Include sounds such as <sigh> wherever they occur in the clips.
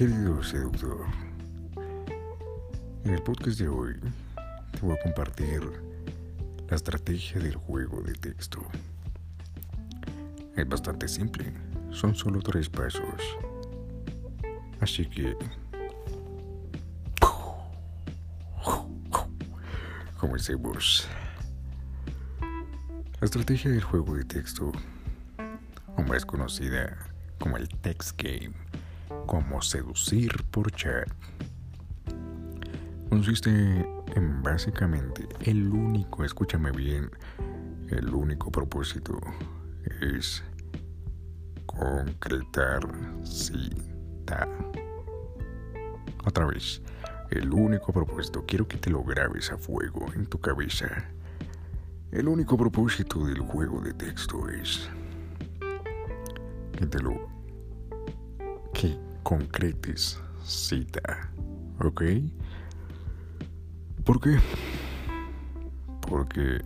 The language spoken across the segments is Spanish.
Querido seductor, en el podcast de hoy te voy a compartir la estrategia del juego de texto. Es bastante simple, son solo tres pasos. Así que... Comencemos. La estrategia del juego de texto, o más conocida como el text game, como seducir por chat, consiste en básicamente el único, escúchame bien, el único propósito es concretar cita. Otra vez, el único propósito, quiero que te lo grabes a fuego en tu cabeza. El único propósito del juego de texto es que te lo concretes cita, ¿ok? ¿Por qué? Porque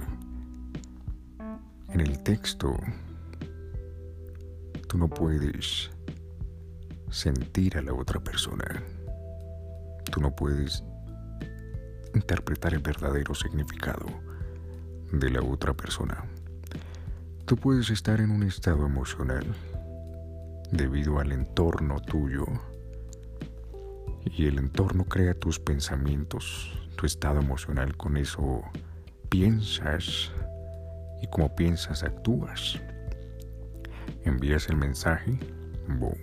en el texto tú no puedes sentir a la otra persona. Tú no puedes interpretar el verdadero significado de la otra persona. Tú puedes estar en un estado emocional debido al entorno tuyo y el entorno crea tus pensamientos, tu estado emocional, con eso piensas y como piensas actúas. Envías el mensaje, boom,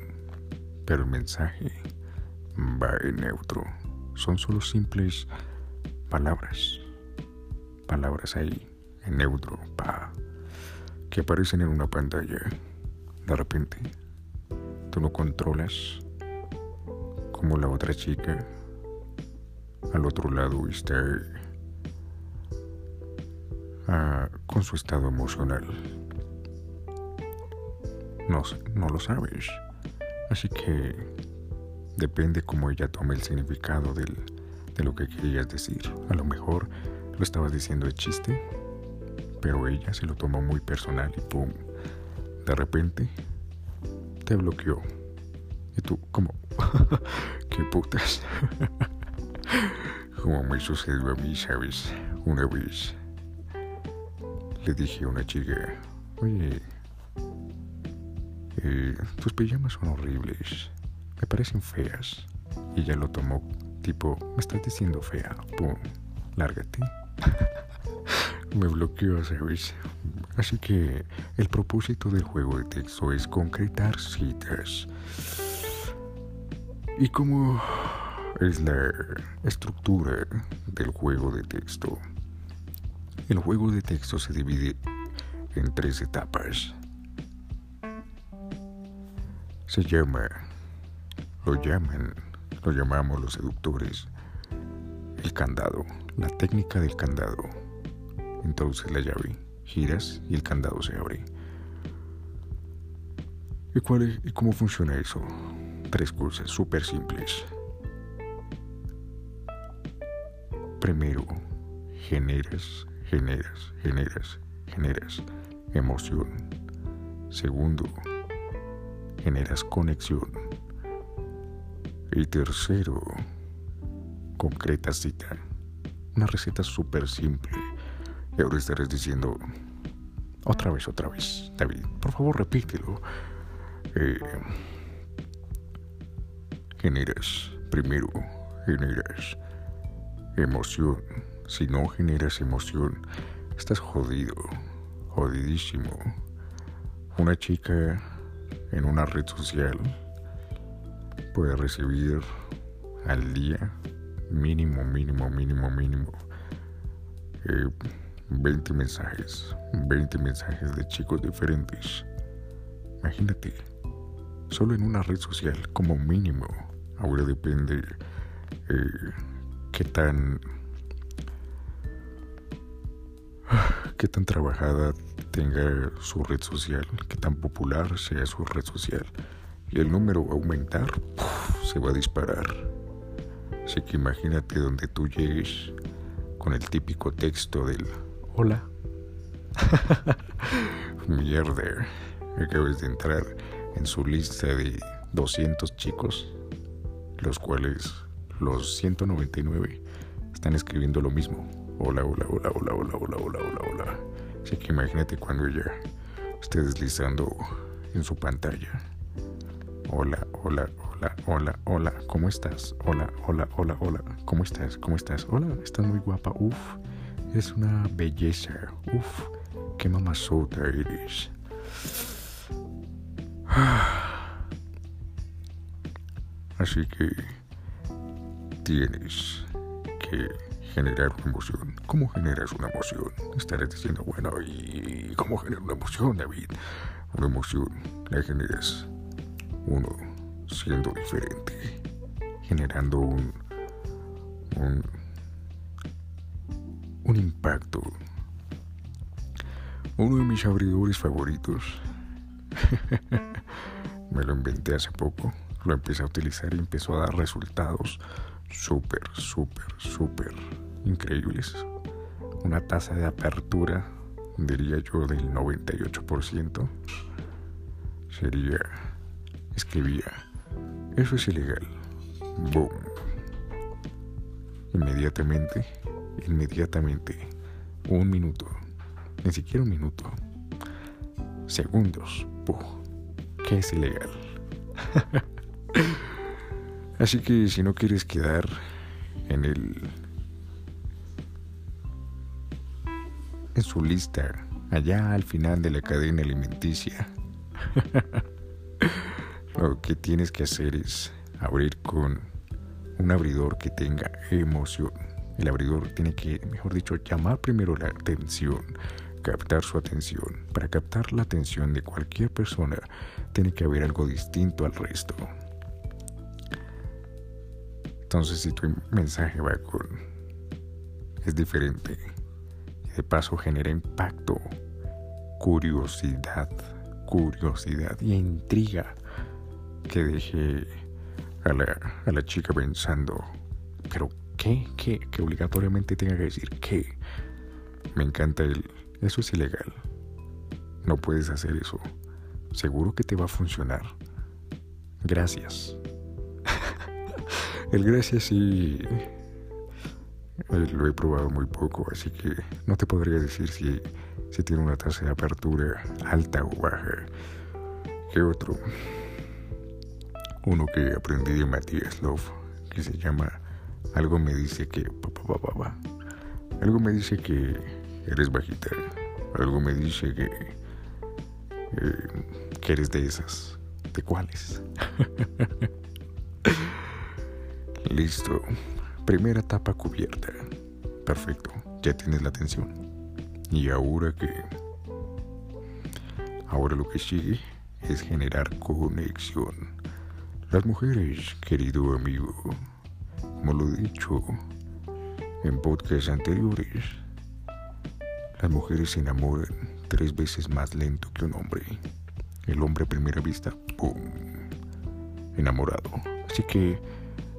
pero el mensaje va en neutro. Son solo simples palabras, palabras ahí, en neutro, pa, que aparecen en una pantalla. De repente, tú no controlas como la otra chica al otro lado está ah, con su estado emocional. No, no lo sabes. Así que depende cómo ella tome el significado del, de lo que querías decir. A lo mejor lo estabas diciendo de chiste, pero ella se lo tomó muy personal y pum. De repente te bloqueó. Y tú, como, <laughs> qué putas. <laughs> como me sucedió a mí, ¿sabes? Una vez le dije a una chica, oye, eh, tus pijamas son horribles, me parecen feas. Y ella lo tomó tipo, me estás diciendo fea, pum, lárgate. <laughs> me bloqueó, ¿sabes? Así que el propósito del juego de texto es concretar citas. ¿Y cómo es la estructura del juego de texto? El juego de texto se divide en tres etapas. Se llama, lo llaman, lo llamamos los seductores, el candado, la técnica del candado. Entonces la llave giras y el candado se abre. ¿Y, cuál es, y cómo funciona eso? Tres cosas súper simples. Primero, generas, generas, generas, generas emoción. Segundo, generas conexión. Y tercero, concreta cita. Una receta súper simple y ahora estarás diciendo, otra vez, otra vez, David, por favor repítelo. Eh, generas, primero, generas emoción. Si no generas emoción, estás jodido, jodidísimo. Una chica en una red social puede recibir al día mínimo, mínimo, mínimo, mínimo. Eh, 20 mensajes, 20 mensajes de chicos diferentes. Imagínate, solo en una red social como mínimo. Ahora depende eh, qué tan qué tan trabajada tenga su red social, qué tan popular sea su red social. Y el número va a aumentar, se va a disparar. Así que imagínate donde tú llegues con el típico texto del Hola. Mierda. Acabas de entrar en su lista de 200 chicos. los cuales los 199 están escribiendo lo mismo. Hola, hola, hola, hola, hola, hola, hola, hola, hola. Así que imagínate cuando ella esté deslizando en su pantalla. Hola, hola, hola, hola, hola, ¿cómo estás? Hola, hola, hola, hola, ¿cómo estás? ¿Cómo estás? Hola, estás muy guapa, uf, es una belleza, uf, qué mamazota eres. <sighs> Así que tienes que generar una emoción. ¿Cómo generas una emoción? Estarás diciendo, bueno, ¿y cómo generar una emoción, David? Una emoción la generas uno siendo diferente, generando un, un, un impacto. Uno de mis abridores favoritos, <laughs> me lo inventé hace poco, lo empecé a utilizar y empezó a dar resultados súper, súper, súper increíbles. Una tasa de apertura, diría yo, del 98%. Sería, escribía, eso es ilegal. Boom. Inmediatamente, inmediatamente, un minuto, ni siquiera un minuto, segundos, ¿qué es ilegal? <laughs> Así que si no quieres quedar en el en su lista allá al final de la cadena alimenticia, <laughs> lo que tienes que hacer es abrir con un abridor que tenga emoción. El abridor tiene que, mejor dicho, llamar primero la atención, captar su atención. Para captar la atención de cualquier persona, tiene que haber algo distinto al resto. Entonces, si tu mensaje va con. es diferente de paso genera impacto, curiosidad, curiosidad y intriga que deje a la, a la chica pensando, pero ¿qué? ¿Qué? Que obligatoriamente tenga que decir ¿qué? Me encanta el. Eso es ilegal. No puedes hacer eso. Seguro que te va a funcionar. Gracias. <laughs> El gracias sí lo he probado muy poco, así que no te podría decir si, si tiene una tasa de apertura alta o baja. ¿Qué otro? Uno que aprendí de Matías Love, que se llama Algo me dice que... Algo me dice que eres bajita. Algo me dice que... Eh, que eres de esas. ¿De cuáles? <laughs> Listo. Primera etapa cubierta. Perfecto. Ya tienes la atención. Y ahora que... Ahora lo que sigue es generar conexión. Las mujeres, querido amigo, como lo he dicho en podcasts anteriores, las mujeres se enamoran tres veces más lento que un hombre. El hombre a primera vista, ¡pum! Enamorado. Así que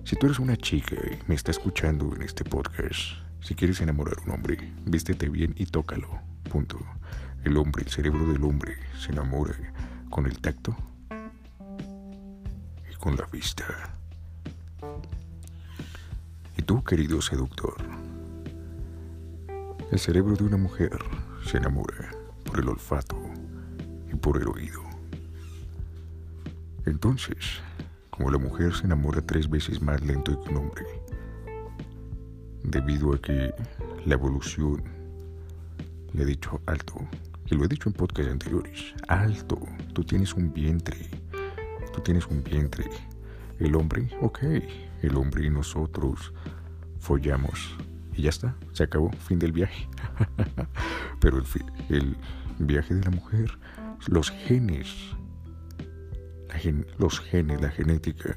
si tú eres una chica y me está escuchando en este podcast, si quieres enamorar a un hombre, vístete bien y tócalo. Punto. El hombre, el cerebro del hombre, se enamora con el tacto y con la vista. Tú, querido seductor, el cerebro de una mujer se enamora por el olfato y por el oído. Entonces, como la mujer se enamora tres veces más lento que un hombre, debido a que la evolución le ha dicho alto, y lo he dicho en podcast anteriores, alto, tú tienes un vientre, tú tienes un vientre, el hombre, ok, el hombre y nosotros follamos y ya está, se acabó, fin del viaje. <laughs> Pero el, viaje de la mujer, los genes los genes, la genética,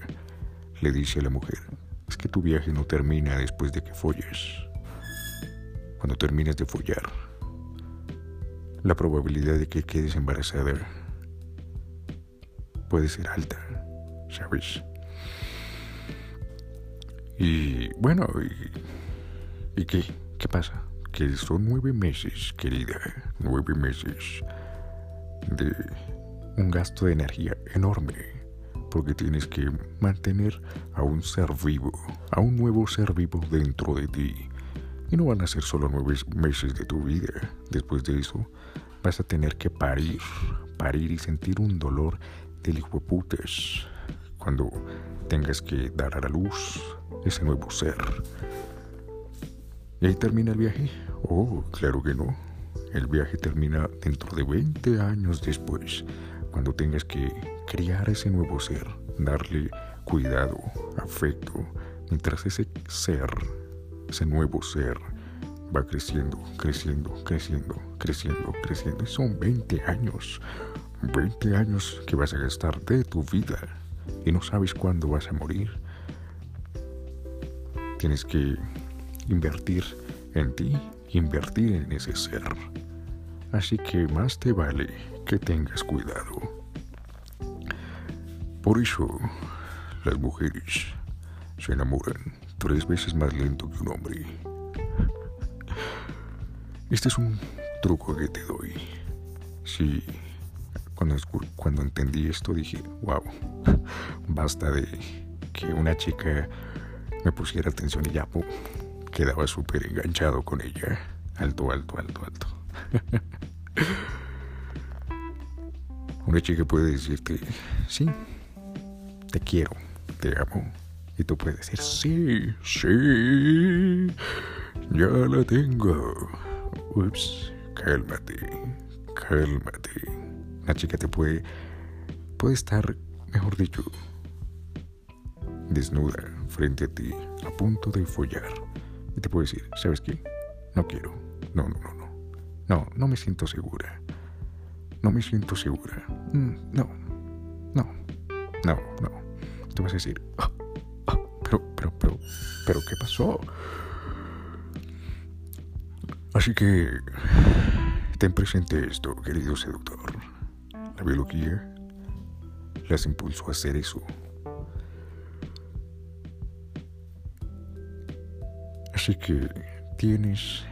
le dice a la mujer, es que tu viaje no termina después de que folles. Cuando termines de follar, la probabilidad de que quedes embarazada puede ser alta, ¿sabes? Y bueno, ¿y, ¿y qué? ¿Qué pasa? Que son nueve meses, querida, nueve meses de un gasto de energía enorme, porque tienes que mantener a un ser vivo, a un nuevo ser vivo dentro de ti. Y no van a ser solo nueve meses de tu vida. Después de eso, vas a tener que parir, parir y sentir un dolor del hijo de putas cuando tengas que dar a la luz ese nuevo ser. ¿Y ahí termina el viaje? Oh, claro que no. El viaje termina dentro de 20 años después, cuando tengas que criar ese nuevo ser, darle cuidado, afecto, mientras ese ser, ese nuevo ser, va creciendo, creciendo, creciendo, creciendo, creciendo. Y son 20 años, 20 años que vas a gastar de tu vida y no sabes cuándo vas a morir. Tienes que invertir en ti, invertir en ese ser. Así que más te vale que tengas cuidado. Por eso, las mujeres se enamoran tres veces más lento que un hombre. Este es un truco que te doy. Sí, cuando, cuando entendí esto dije, wow, <laughs> basta de que una chica me pusiera atención y ya quedaba súper enganchado con ella. Alto, alto, alto, alto. <laughs> una chica puede decirte, sí, te quiero, te amo. Y tú puedes decir, sí, sí, ya la tengo. Ups, cálmate, cálmate. La chica te puede, puede estar, mejor dicho, desnuda frente a ti, a punto de follar. Y te puede decir, ¿sabes qué? No quiero. No, no, no, no. No, no me siento segura. No me siento segura. Mm, no, no, no, no. Tú vas a decir, ah, ah, pero, pero, pero, pero, ¿qué pasó? Así que ten presente esto, querido seductor. La biología las impulsó a hacer eso. Así que tienes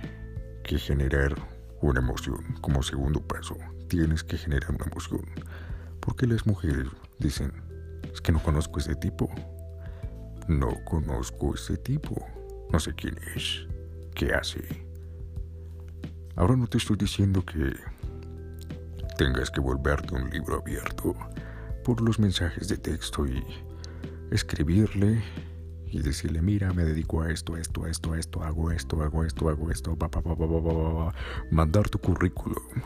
que generar una emoción como segundo paso. Tienes que generar una emoción. Porque las mujeres dicen, es que no conozco ese tipo. No conozco ese tipo. No sé quién es. ¿Qué hace? Ahora no te estoy diciendo que tengas que volverte un libro abierto por los mensajes de texto y escribirle y decirle, mira, me dedico a esto, esto, esto, esto, hago esto, hago esto, hago esto, pa, pa, pa, pa, mandar tu currículum.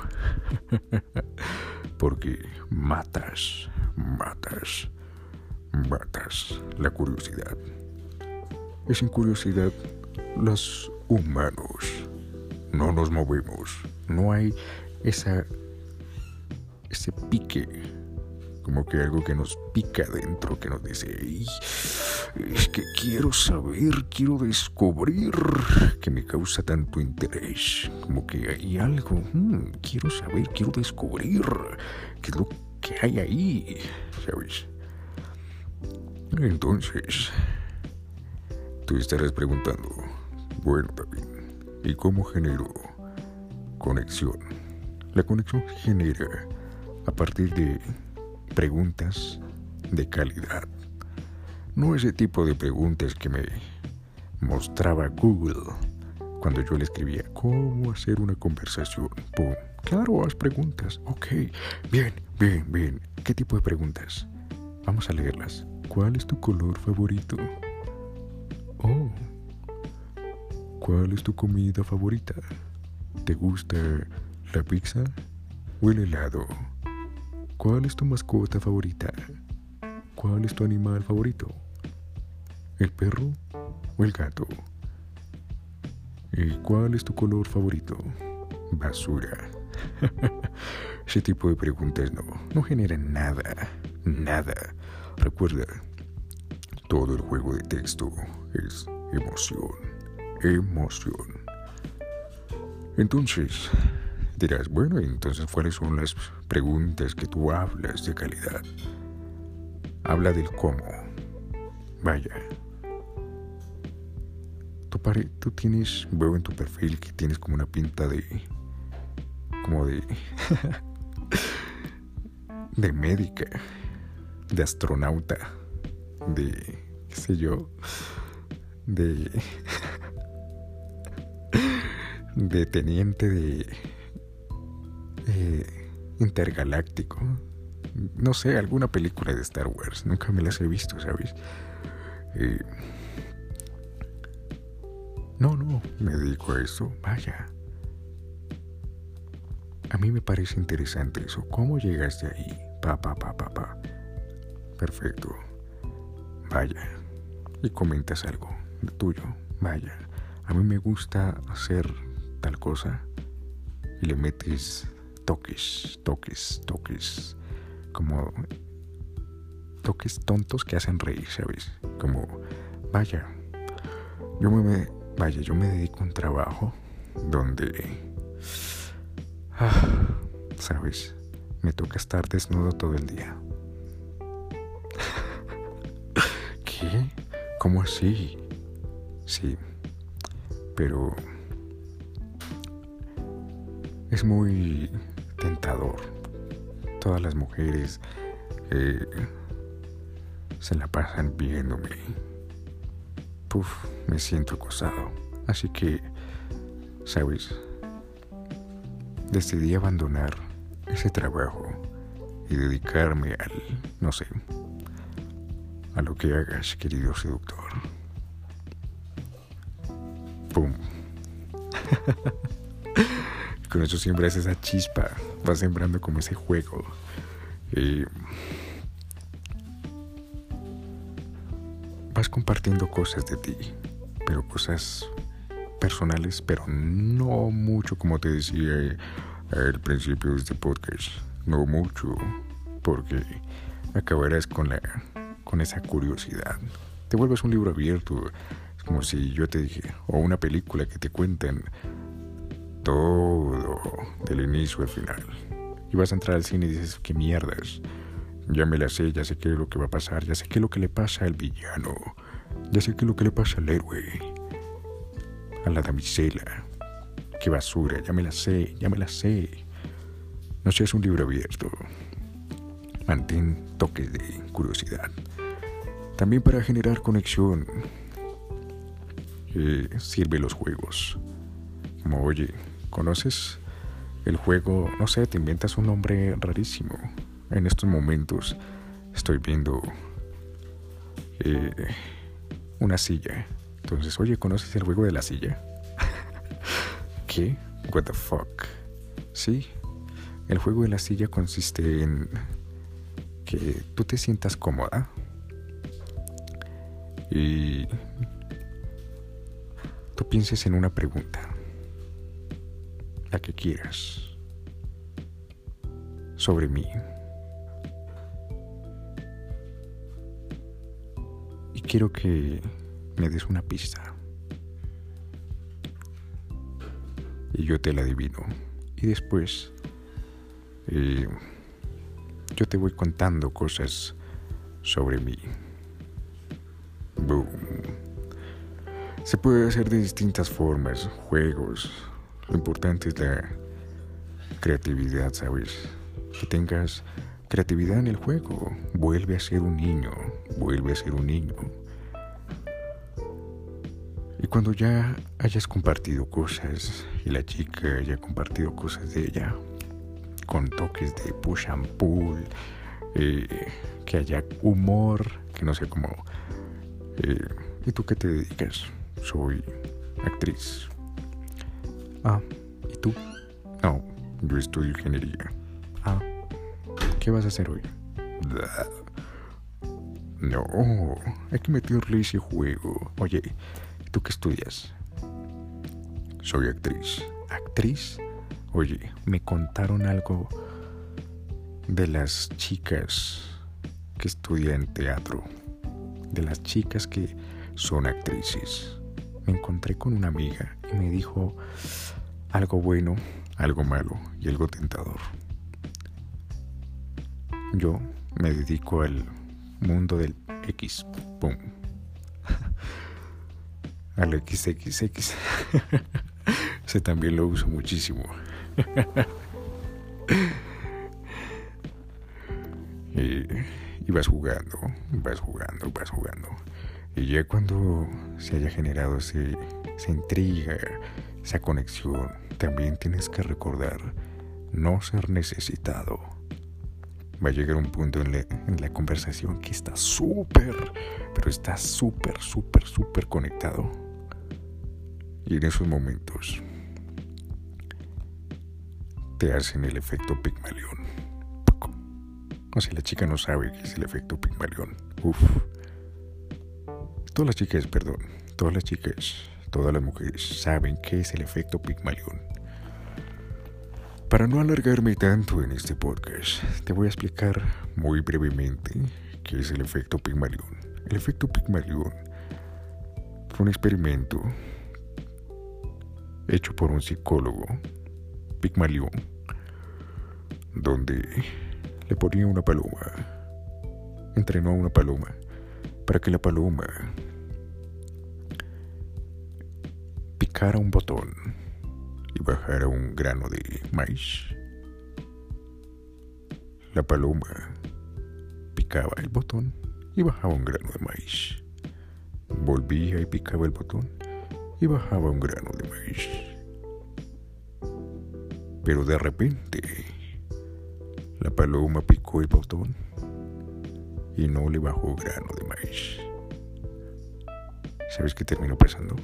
<laughs> Porque matas, matas matas la curiosidad. Y sin curiosidad, los humanos no nos movemos. No hay esa ese pique, como que algo que nos pica dentro, que nos dice, es que quiero saber, quiero descubrir, que me causa tanto interés, como que hay algo, hmm, quiero saber, quiero descubrir, qué es lo que hay ahí, ¿sabes? Entonces, tú estarás preguntando, bueno David, ¿y cómo genero conexión? La conexión genera a partir de preguntas de calidad. No ese tipo de preguntas que me mostraba Google cuando yo le escribía cómo hacer una conversación. ¡Pum! Claro, haz preguntas. Ok, bien, bien, bien. ¿Qué tipo de preguntas? Vamos a leerlas. ¿Cuál es tu color favorito? Oh. ¿Cuál es tu comida favorita? ¿Te gusta la pizza o el helado? ¿Cuál es tu mascota favorita? ¿Cuál es tu animal favorito? ¿El perro o el gato? ¿Y cuál es tu color favorito? Basura. <laughs> Ese tipo de preguntas no, no generan nada, nada. Recuerda, todo el juego de texto es emoción, emoción. Entonces, dirás, bueno, entonces, ¿cuáles son las preguntas que tú hablas de calidad? Habla del cómo. Vaya. Tu pare, tú tienes, veo en tu perfil que tienes como una pinta de, como de, <laughs> de médica. de astronauta, de, qué sé yo, de, <laughs> de teniente de eh, intergaláctico. No sé, alguna película de Star Wars. Nunca me las he visto, ¿sabes? Eh, no, no, me dedico a eso. Vaya. A mí me parece interesante eso. ¿Cómo llegaste ahí? Pa, pa, pa, pa, pa. Perfecto. Vaya. Y comentas algo de tuyo. Vaya. A mí me gusta hacer tal cosa. Y le metes toques, toques, toques. Como toques tontos que hacen reír, ¿sabes? Como, vaya. Yo me, vaya, yo me dedico a un trabajo donde Ah, Sabes, me toca estar desnudo todo el día. <laughs> ¿Qué? ¿Cómo así? Sí, pero es muy tentador. Todas las mujeres eh, se la pasan viéndome. Puf, me siento acosado. Así que, ¿sabes? decidí abandonar ese trabajo y dedicarme al, no sé, a lo que hagas, querido seductor. ¡Pum! <laughs> Con eso siembras esa chispa, vas sembrando como ese juego. Y vas compartiendo cosas de ti, pero cosas personales, pero no mucho como te decía al principio de este podcast. No mucho, porque acabarás con, la, con esa curiosidad. Te vuelves un libro abierto, es como si yo te dije, o una película que te cuenten todo del inicio al final. Y vas a entrar al cine y dices, qué mierdas. Ya me la sé, ya sé qué es lo que va a pasar, ya sé qué es lo que le pasa al villano, ya sé qué es lo que le pasa al héroe a la damisela. Qué basura, ya me la sé, ya me la sé. No seas un libro abierto. Mantén toques de curiosidad. También para generar conexión. Eh, sirve los juegos. Como, oye, ¿conoces el juego? No sé, te inventas un nombre rarísimo. En estos momentos estoy viendo eh, una silla entonces, oye, ¿conoces el juego de la silla? <laughs> ¿Qué? What the fuck? Sí, el juego de la silla consiste en que tú te sientas cómoda y tú pienses en una pregunta, la que quieras, sobre mí. Y quiero que me des una pista. Y yo te la adivino. Y después eh, yo te voy contando cosas sobre mí. Boom. Se puede hacer de distintas formas, juegos. Lo importante es la creatividad, ¿sabes? Que tengas creatividad en el juego. Vuelve a ser un niño, vuelve a ser un niño. Y cuando ya hayas compartido cosas y la chica haya compartido cosas de ella, con toques de push and pull, eh, que haya humor, que no sé cómo... Eh, ¿Y tú qué te dedicas? Soy actriz. Ah, ¿y tú? No, yo estudio ingeniería. Ah, ¿qué vas a hacer hoy? <sighs> No, hay que meterle ese juego. Oye, ¿Tú qué estudias? Soy actriz. ¿Actriz? Oye, me contaron algo de las chicas que estudian teatro, de las chicas que son actrices. Me encontré con una amiga y me dijo algo bueno, algo malo y algo tentador. Yo me dedico al mundo del X. Pum <laughs> al XXX. <laughs> Ese también lo uso muchísimo. <laughs> y, Y vas jugando, vas jugando, vas jugando. Y ya cuando se haya generado ese, esa intriga, esa conexión, también tienes que recordar no ser necesitado. Va a llegar un punto en la, conversación que está súper, pero está súper, súper, súper conectado. Y en esos momentos te hacen el efecto Pigmalión. O sea, la chica no sabe qué es el efecto Pigmalión. Uf. Todas las chicas, perdón, todas las chicas, todas las mujeres saben qué es el efecto Pigmalión. Para no alargarme tanto en este podcast, te voy a explicar muy brevemente qué es el efecto Pigmalión. El efecto Pigmalión fue un experimento hecho por un psicólogo, Pigmalión, donde le ponía una paloma, entrenó a una paloma para que la paloma picara un botón y bajara un grano de maíz. La paloma picaba el botón y bajaba un grano de maíz. Volvía y picaba el botón y bajaba un grano de maíz. Pero de repente, la paloma picó el botón y no le bajó grano de maíz. ¿Sabes qué terminó pasando?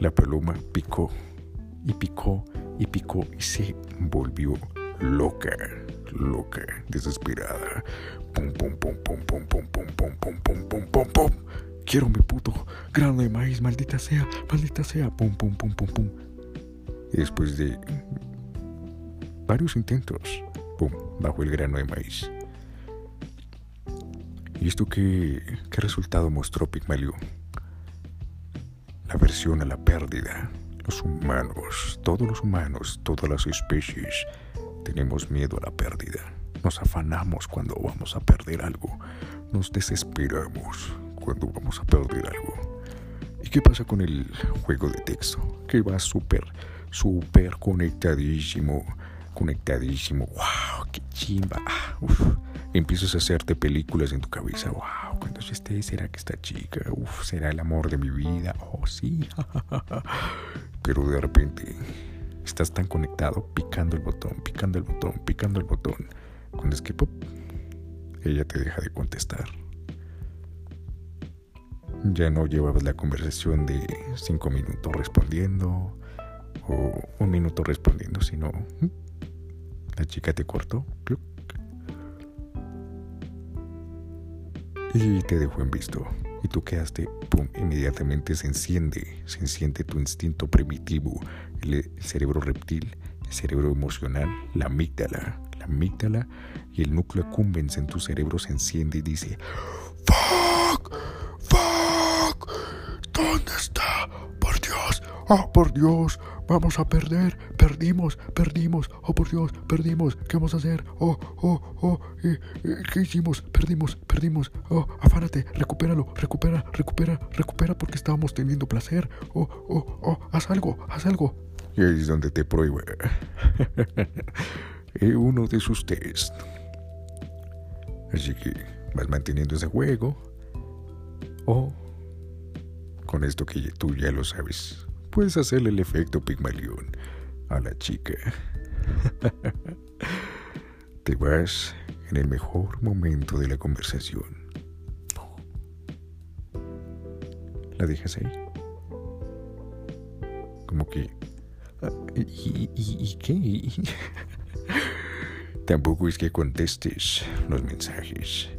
La paloma picó y picó y picó y se volvió loca, loca, desesperada. Pum, pum, pum, pum, pum, pum, pum, pum, pum, pum, pum, pum, pum. Quiero mi puto grano de maíz, maldita sea, maldita sea. Pum, pum, pum, pum, pum. Y después de varios intentos, pum, bajó el grano de maíz. ¿Y esto qué, qué resultado mostró Pigmalión? la aversión a la pérdida. Los humanos, todos los humanos, todas las especies, tenemos miedo a la pérdida. Nos afanamos cuando vamos a perder algo. Nos desesperamos cuando vamos a perder algo. ¿Y qué pasa con el juego de texto? Que va súper, súper conectadísimo. Conectadísimo. ¡Wow! ¡Qué chimba! Uf empiezas a hacerte películas en tu cabeza. Wow, cuando yo esté, será que esta chica, uf, será el amor de mi vida. Oh, sí. <laughs> Pero de repente estás tan conectado, picando el botón, picando el botón, picando el botón. Cuando es que pop, ella te deja de contestar. Ya no llevabas la conversación de cinco minutos respondiendo o un minuto respondiendo, sino la chica te cortó. Y te dejó en visto. Y tú quedaste, pum, inmediatamente se enciende, se enciende tu instinto primitivo, el, cerebro reptil, el cerebro emocional, la amígdala, la amígdala y el núcleo accumbens en tu cerebro se enciende y dice. ¡Fuck! ¿Dónde está? ¡Por Dios! ¡Oh, por Dios! Vamos a perder, perdimos, perdimos, oh por Dios, perdimos, ¿qué vamos a hacer? Oh, oh, oh, ¿qué hicimos? Perdimos, perdimos, oh, afánate, recupéralo, recupera, recupera, recupera porque estábamos teniendo placer, oh, oh, oh, haz algo, haz algo. Y ahí es donde te prohíbe <laughs> uno de sus test. Así que vas manteniendo ese juego, o con esto que tú ya lo sabes puedes hacerle el efecto Pigmalión a la chica. <laughs> Te vas en el mejor momento de la conversación. La dejas ahí. Como que... Ah, ¿Y, qué? <laughs> Tampoco es que contestes los mensajes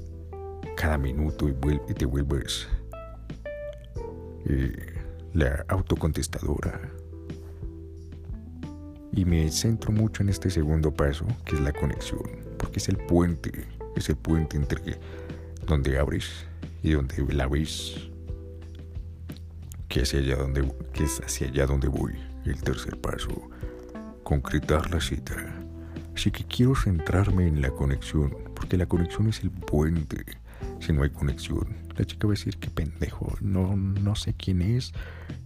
cada minuto y, te vuelves... Eh, la autocontestadora. Y me centro mucho en este segundo paso, que es la conexión, porque es el puente, es el puente entre donde abres y donde la ves, que, hacia allá donde, que es hacia allá donde voy. El tercer paso, concretar la cita. Así que quiero centrarme en la conexión, porque la conexión es el puente. Si no hay conexión, la chica va a decir que pendejo, no, no sé quién es,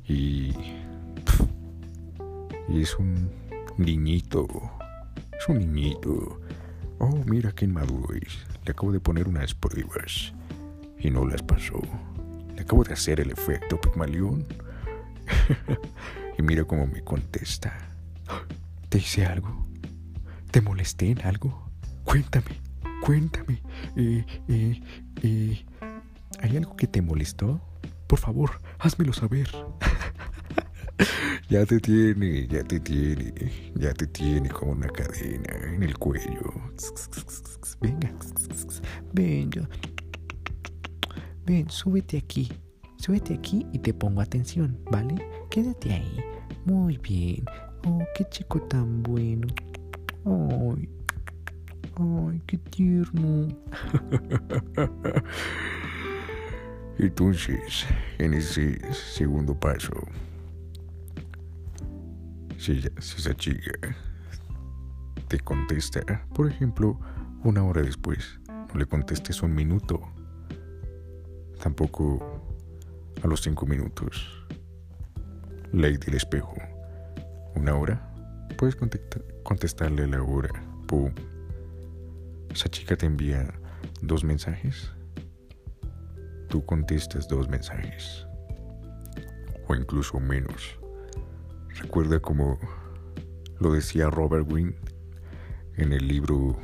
y, y es un niñito. Es un niñito. Oh, mira qué inmaduro es. Le acabo de poner unas pruebas y no las pasó. Le acabo de hacer el efecto Pigmalión. <laughs> y mira cómo me contesta. ¿Te hice algo? ¿Te molesté en algo? Cuéntame, cuéntame. Eh, eh, eh, ¿Hay algo que te molestó? Por favor, házmelo saber. <laughs> ya te tiene, ya te tiene, ya te tiene como una cadena en el cuello. Venga, venga. Ven, súbete aquí. Súbete aquí y te pongo atención, ¿vale? Quédate ahí. Muy bien. Oh, qué chico tan bueno. Ay, ay, qué tierno. <laughs> Entonces, en ese segundo paso, si, si esa chica te contesta, por ejemplo, una hora después, no le contestes un minuto, tampoco a los cinco minutos. Ley del espejo. Una hora, puedes contestarle la hora. Pum. Esa chica te envía dos mensajes. Tú contestas dos mensajes. O incluso menos. Recuerda como lo decía Robert Greene en el libro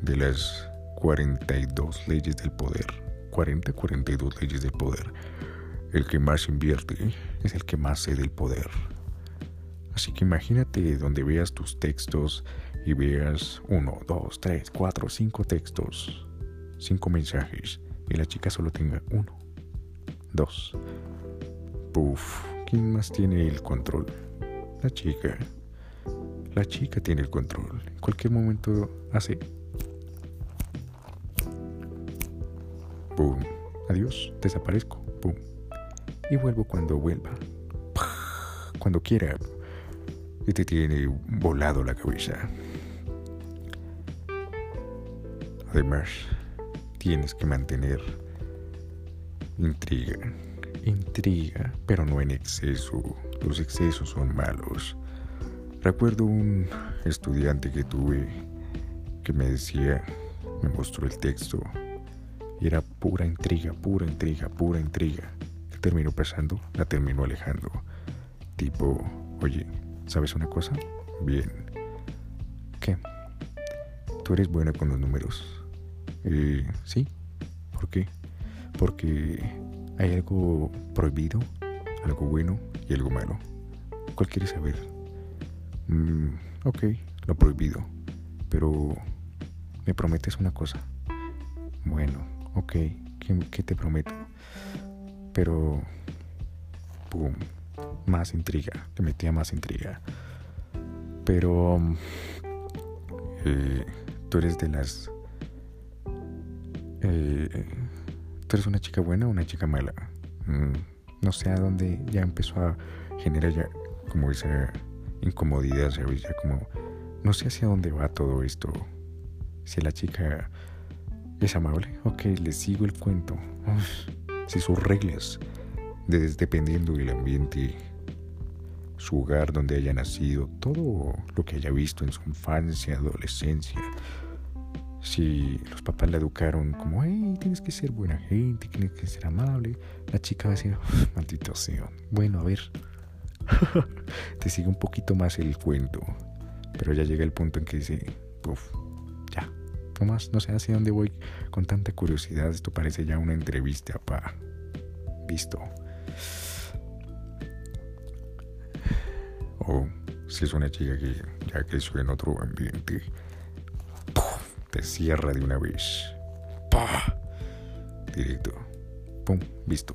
de las 42 leyes del poder. 40-42 leyes del poder. El que más invierte es el que más cede el poder. Así que imagínate donde veas tus textos y veas uno, dos, tres, cuatro, cinco textos, cinco mensajes y la chica solo tenga uno, dos. Puf, ¿quién más tiene el control? La chica. La chica tiene el control. En cualquier momento hace... ¡Pum! Adiós, desaparezco. ¡Pum! Y vuelvo cuando vuelva. Cuando quiera y te tiene volado la cabeza. Además, tienes que mantener intriga, intriga, pero no en exceso. Los excesos son malos. Recuerdo un estudiante que tuve que me decía, me mostró el texto, era pura intriga, pura intriga, pura intriga. ¿Qué terminó pasando? La terminó alejando. Tipo, oye, ¿Sabes una cosa? Bien. ¿Qué? ¿Tú eres buena con los números? Eh, sí. ¿Por qué? Porque hay algo prohibido, algo bueno y algo malo. ¿Cuál quieres saber? Mm, ok, lo prohibido. Pero me prometes una cosa. Bueno, ok, ¿qué, te prometo? Pero... Más intriga, le metía más intriga. Pero eh, tú eres de las... Eh, tú eres una chica buena o una chica mala. Mm, no sé a dónde ya empezó a generar ya como esa incomodidad, ¿sabes? Ya como... No sé hacia dónde va todo esto. Si la chica es amable, ok, le sigo el cuento. si sus reglas, dependiendo del ambiente su hogar donde haya nacido, todo lo que haya visto en su infancia, adolescencia. Si los papás la educaron como, hey, tienes que ser buena gente, tienes que ser amable, la chica va a decir, maldito sea. Bueno, a ver, <laughs> te sigue un poquito más el cuento, pero ya llega el punto en que dice, uff, ya, no más, no sé hacia dónde voy con tanta curiosidad, esto parece ya una entrevista, pa. Visto. O si es una chica que ya creció en otro ambiente, te cierra de una vez. ¡Pah! Directo. ¡Pum! Visto.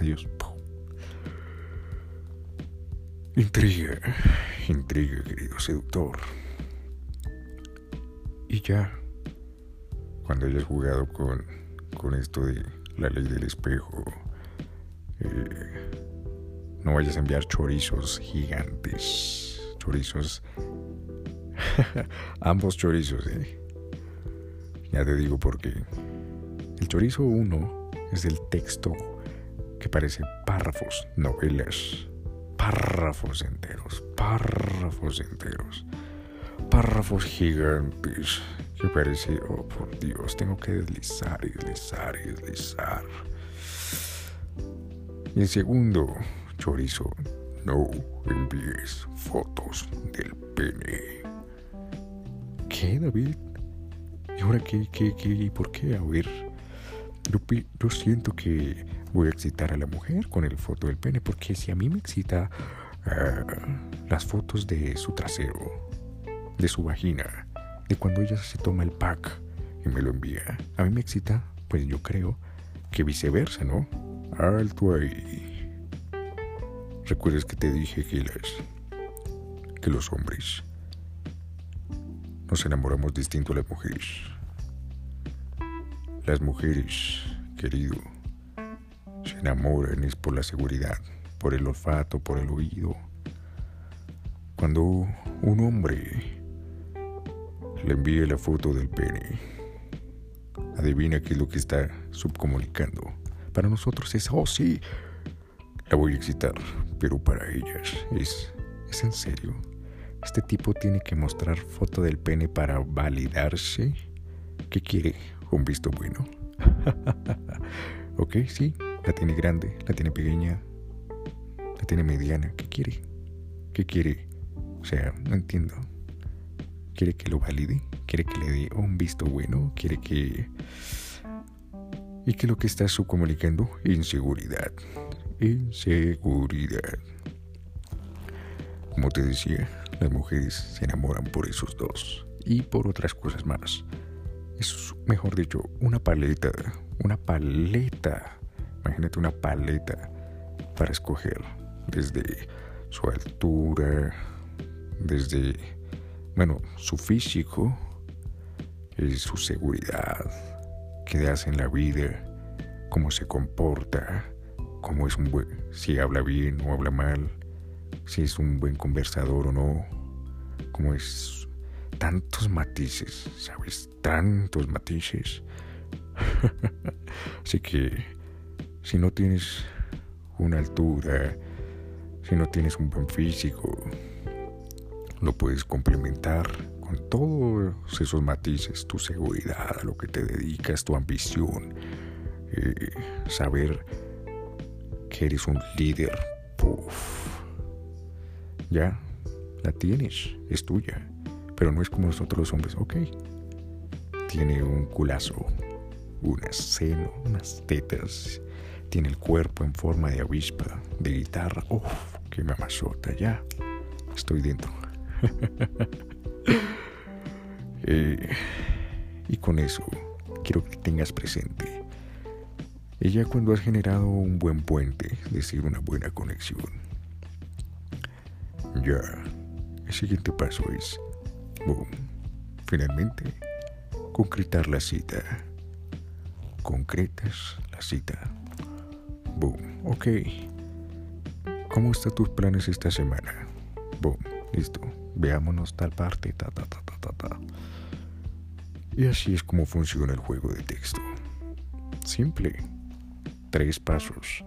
Adiós. Intriga. Intriga, querido seductor. Y ya, cuando hayas jugado con, con esto de la ley del espejo, eh, no vayas a enviar chorizos gigantes. Chorizos. <laughs> Ambos chorizos, ¿eh? Ya te digo por qué. El chorizo 1 es el texto que parece párrafos, novelas. Párrafos enteros, párrafos enteros. párrafos gigantes que parece, oh por Dios, tengo que deslizar deslizar y deslizar. Y el segundo, chorizo, no envíes fotos del pene. ¿Qué, David? ¿Y ahora qué, qué, qué y por qué? A ver, yo, yo siento que voy a excitar a la mujer con el foto del pene, porque si a mí me excita ah, las fotos de su trasero, de su vagina, de cuando ella se toma el pack y me lo envía, a mí me excita, pues yo creo que viceversa, ¿no? Alto ahí. ¿Recuerdas que te dije que que los hombres nos enamoramos distinto a las mujeres? Las mujeres, querido, se enamoran es por la seguridad, por el olfato, por el oído. Cuando un hombre le envía la foto del pene, adivina qué es lo que está subcomunicando. Para nosotros es, oh sí, la voy a excitar, pero para ellas es, es en serio. Este tipo tiene que mostrar foto del pene para validarse. ¿Qué quiere? ¿Un visto bueno? <laughs> ok, sí, la tiene grande, la tiene pequeña, la tiene mediana. ¿Qué quiere? ¿Qué quiere? O sea, no entiendo. ¿Quiere que lo valide? ¿Quiere que le dé un visto bueno? ¿Quiere que... ¿Y que lo que está subcomunicando? Inseguridad. Inseguridad. Como te decía, las mujeres se enamoran por esos dos y por otras cosas más. Es, mejor dicho, una paleta, una paleta Imagínate una paleta para escoger desde su altura, desde, bueno, su físico, y su seguridad, qué hace en la vida, cómo se comporta, cómo es un buen, si habla bien o habla mal, si es un buen conversador o no, cómo es tantos matices, ¿sabes? Tantos matices. <laughs> Así que si no tienes una altura, si no tienes un buen físico, lo puedes complementar con todos esos matices, tu seguridad, a lo que te dedicas, tu ambición, eh, saber que eres un líder. Puff. Ya, la tienes, es tuya, pero no es como nosotros los hombres, ok. Tiene un culazo, un seno, unas tetas tiene el cuerpo en forma de avispa, de guitarra. ¡Uf! ¡Qué mamazota! Ya estoy dentro. <laughs> Eh, y con eso quiero que tengas presente. Ella cuando has generado un buen puente, es decir, una buena conexión. Ya, el siguiente paso es, boom, finalmente, concretar la cita. Concretas la cita. Boom. Ok. ¿Cómo están tus planes esta semana? Boom. Listo. Veámonos tal parte. Ta, ta, ta, ta, ta, ta. Y así es como funciona el juego de texto. Simple. Tres pasos.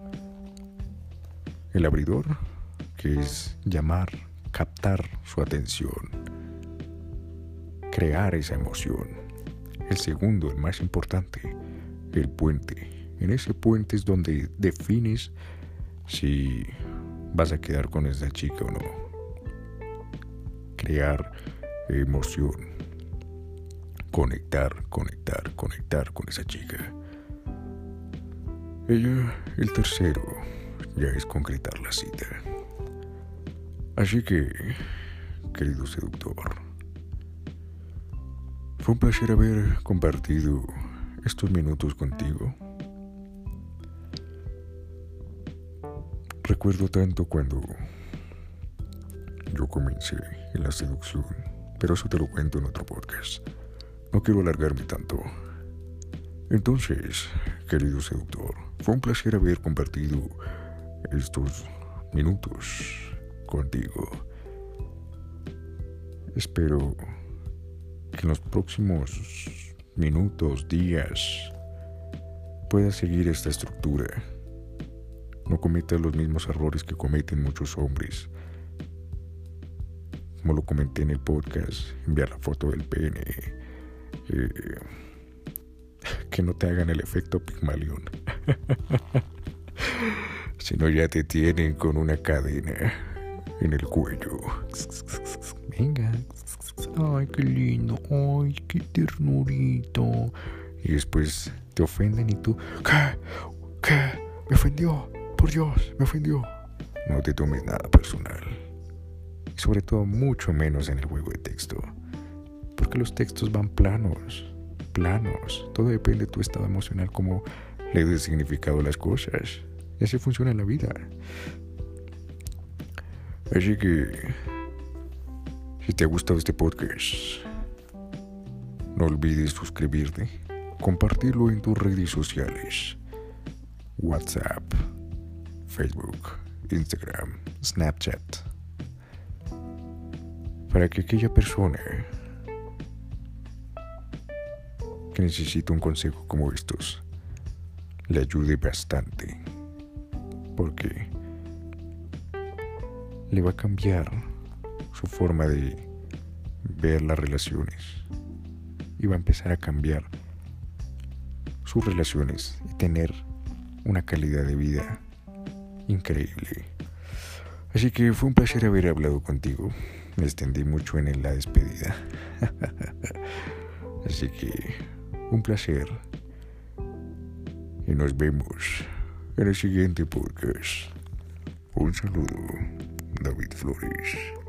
El abridor, es llamar, captar su atención, crear esa emoción. El segundo, el más importante, el puente en ese puente es donde defines si vas a quedar con esa chica o no. Crear emoción. Conectar, conectar, conectar con esa chica. Ella, el tercero, ya es concretar la cita. Así que, querido seductor, fue un placer haber compartido estos minutos contigo. Recuerdo tanto cuando yo comencé en la seducción, pero eso te lo cuento en otro podcast. No quiero alargarme tanto. Entonces, querido seductor, fue un placer haber compartido estos minutos contigo. Espero que en los próximos minutos, días, puedas seguir esta estructura no cometas los mismos errores que cometen muchos hombres. como lo comenté en el podcast, enviar la foto del pene. Eh, que no te hagan el efecto Pigmalión. <laughs> si no, ya te tienen con una cadena en el cuello. Venga. Ay, qué lindo. Ay, qué ternurito. Y después te ofenden y tú, ¿qué? ¿Qué? Me ofendió. Por Dios, me ofendió. No te tomes nada personal. Sobre todo mucho menos en el juego de texto. Porque los textos van planos. Planos. Todo depende de tu estado emocional, cómo le des significado a las cosas. Y así funciona la vida. Así que, si te ha gustado este podcast, no olvides suscribirte, compartirlo en tus redes sociales, WhatsApp, Facebook, Instagram, Snapchat, para que aquella persona que necesita un consejo como estos le ayude bastante, porque le va a cambiar su forma de ver las relaciones y va a empezar a cambiar sus relaciones y tener una calidad de vida increíble. Así que fue un placer haber hablado contigo. Me extendí mucho en la despedida. <laughs> Así que un placer. Y nos vemos en el siguiente podcast. Un saludo. David Flores.